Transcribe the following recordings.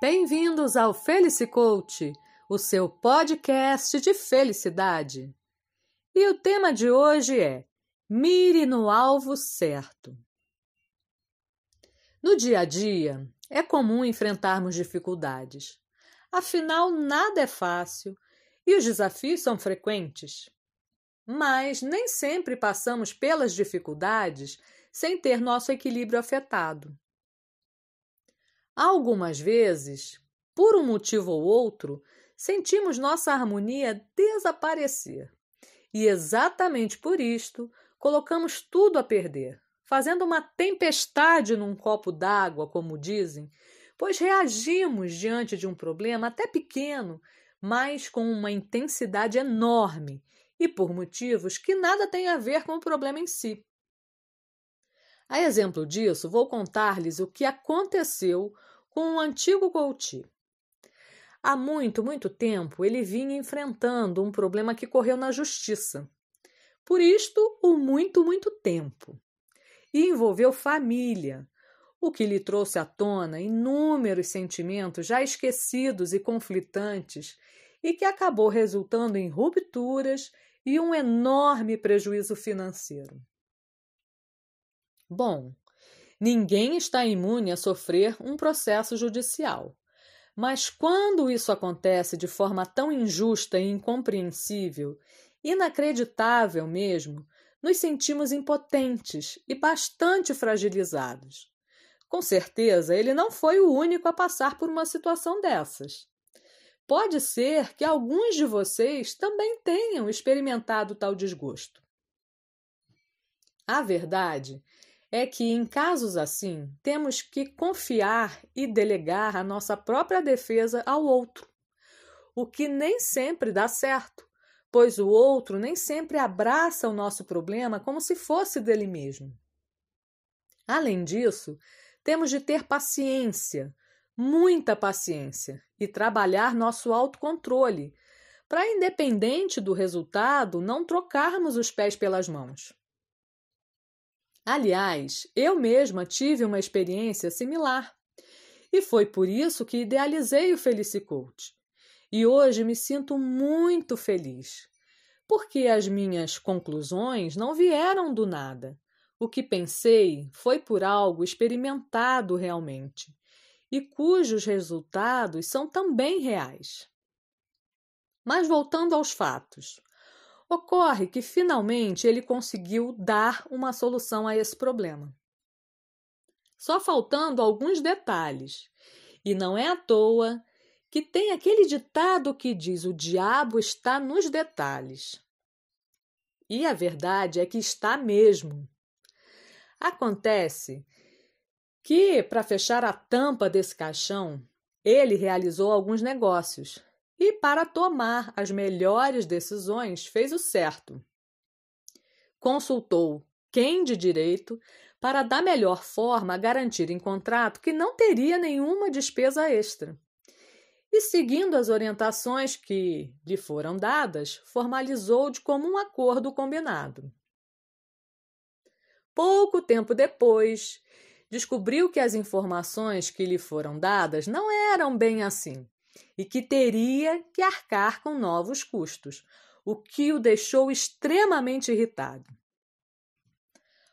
Bem-vindos ao Felice Coach, o seu podcast de felicidade. E o tema de hoje é Mire no alvo certo. No dia a dia, é comum enfrentarmos dificuldades. Afinal, nada é fácil e os desafios são frequentes. Mas nem sempre passamos pelas dificuldades sem ter nosso equilíbrio afetado. Algumas vezes, por um motivo ou outro, sentimos nossa harmonia desaparecer. E exatamente por isto, colocamos tudo a perder, fazendo uma tempestade num copo d'água, como dizem, pois reagimos diante de um problema até pequeno, mas com uma intensidade enorme e por motivos que nada têm a ver com o problema em si. A exemplo disso, vou contar-lhes o que aconteceu com um antigo coach. Há muito, muito tempo ele vinha enfrentando um problema que correu na justiça. Por isto, o muito, muito tempo. E envolveu família, o que lhe trouxe à tona inúmeros sentimentos já esquecidos e conflitantes e que acabou resultando em rupturas e um enorme prejuízo financeiro. Bom, Ninguém está imune a sofrer um processo judicial. Mas quando isso acontece de forma tão injusta e incompreensível, inacreditável mesmo, nos sentimos impotentes e bastante fragilizados. Com certeza, ele não foi o único a passar por uma situação dessas. Pode ser que alguns de vocês também tenham experimentado tal desgosto. A verdade é que, em casos assim, temos que confiar e delegar a nossa própria defesa ao outro, o que nem sempre dá certo, pois o outro nem sempre abraça o nosso problema como se fosse dele mesmo. Além disso, temos de ter paciência, muita paciência, e trabalhar nosso autocontrole, para, independente do resultado, não trocarmos os pés pelas mãos. Aliás, eu mesma tive uma experiência similar. E foi por isso que idealizei o Felicicoach. E hoje me sinto muito feliz, porque as minhas conclusões não vieram do nada. O que pensei foi por algo experimentado realmente e cujos resultados são também reais. Mas voltando aos fatos, Ocorre que finalmente ele conseguiu dar uma solução a esse problema. Só faltando alguns detalhes. E não é à toa que tem aquele ditado que diz: o diabo está nos detalhes. E a verdade é que está mesmo. Acontece que, para fechar a tampa desse caixão, ele realizou alguns negócios e, para tomar as melhores decisões, fez o certo. Consultou quem de direito para, da melhor forma, garantir em contrato que não teria nenhuma despesa extra. E, seguindo as orientações que lhe foram dadas, formalizou de comum acordo combinado. Pouco tempo depois, descobriu que as informações que lhe foram dadas não eram bem assim e que teria que arcar com novos custos, o que o deixou extremamente irritado.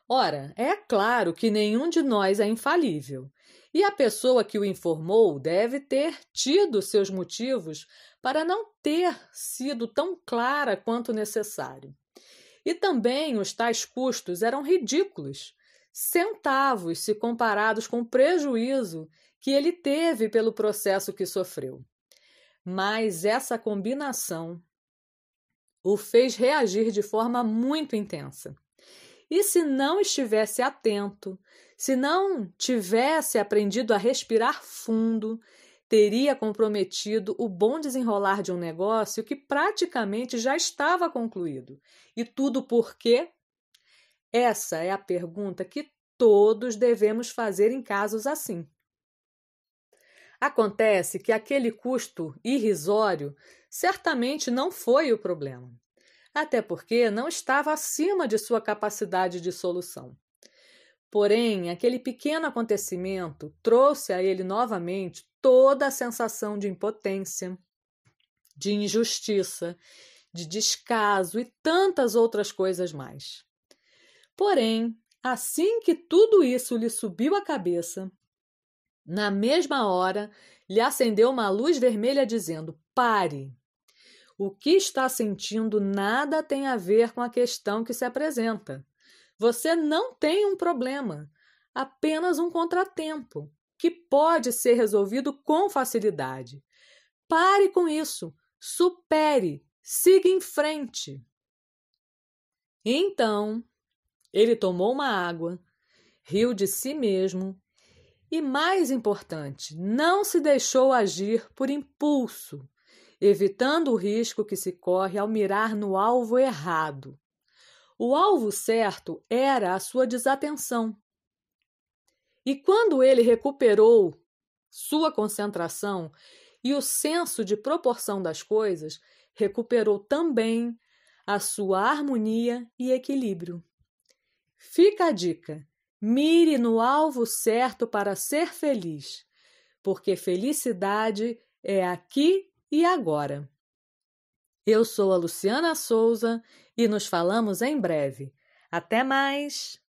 Ora, é claro que nenhum de nós é infalível, e a pessoa que o informou deve ter tido seus motivos para não ter sido tão clara quanto necessário. E também os tais custos eram ridículos, centavos se comparados com o prejuízo que ele teve pelo processo que sofreu mas essa combinação o fez reagir de forma muito intensa. E se não estivesse atento, se não tivesse aprendido a respirar fundo, teria comprometido o bom desenrolar de um negócio que praticamente já estava concluído. E tudo por quê? Essa é a pergunta que todos devemos fazer em casos assim. Acontece que aquele custo irrisório certamente não foi o problema, até porque não estava acima de sua capacidade de solução. Porém, aquele pequeno acontecimento trouxe a ele novamente toda a sensação de impotência, de injustiça, de descaso e tantas outras coisas mais. Porém, assim que tudo isso lhe subiu à cabeça, na mesma hora lhe acendeu uma luz vermelha dizendo: Pare! O que está sentindo nada tem a ver com a questão que se apresenta. Você não tem um problema, apenas um contratempo, que pode ser resolvido com facilidade. Pare com isso, supere, siga em frente. Então, ele tomou uma água, riu de si mesmo e, mais importante, não se deixou agir por impulso, evitando o risco que se corre ao mirar no alvo errado. O alvo certo era a sua desatenção. E quando ele recuperou sua concentração e o senso de proporção das coisas, recuperou também a sua harmonia e equilíbrio. Fica a dica: mire no alvo certo para ser feliz, porque felicidade é aqui e agora. Eu sou a Luciana Souza e nos falamos em breve. Até mais!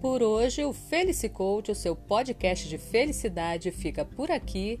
Por hoje, o Felicicoach, o seu podcast de felicidade, fica por aqui.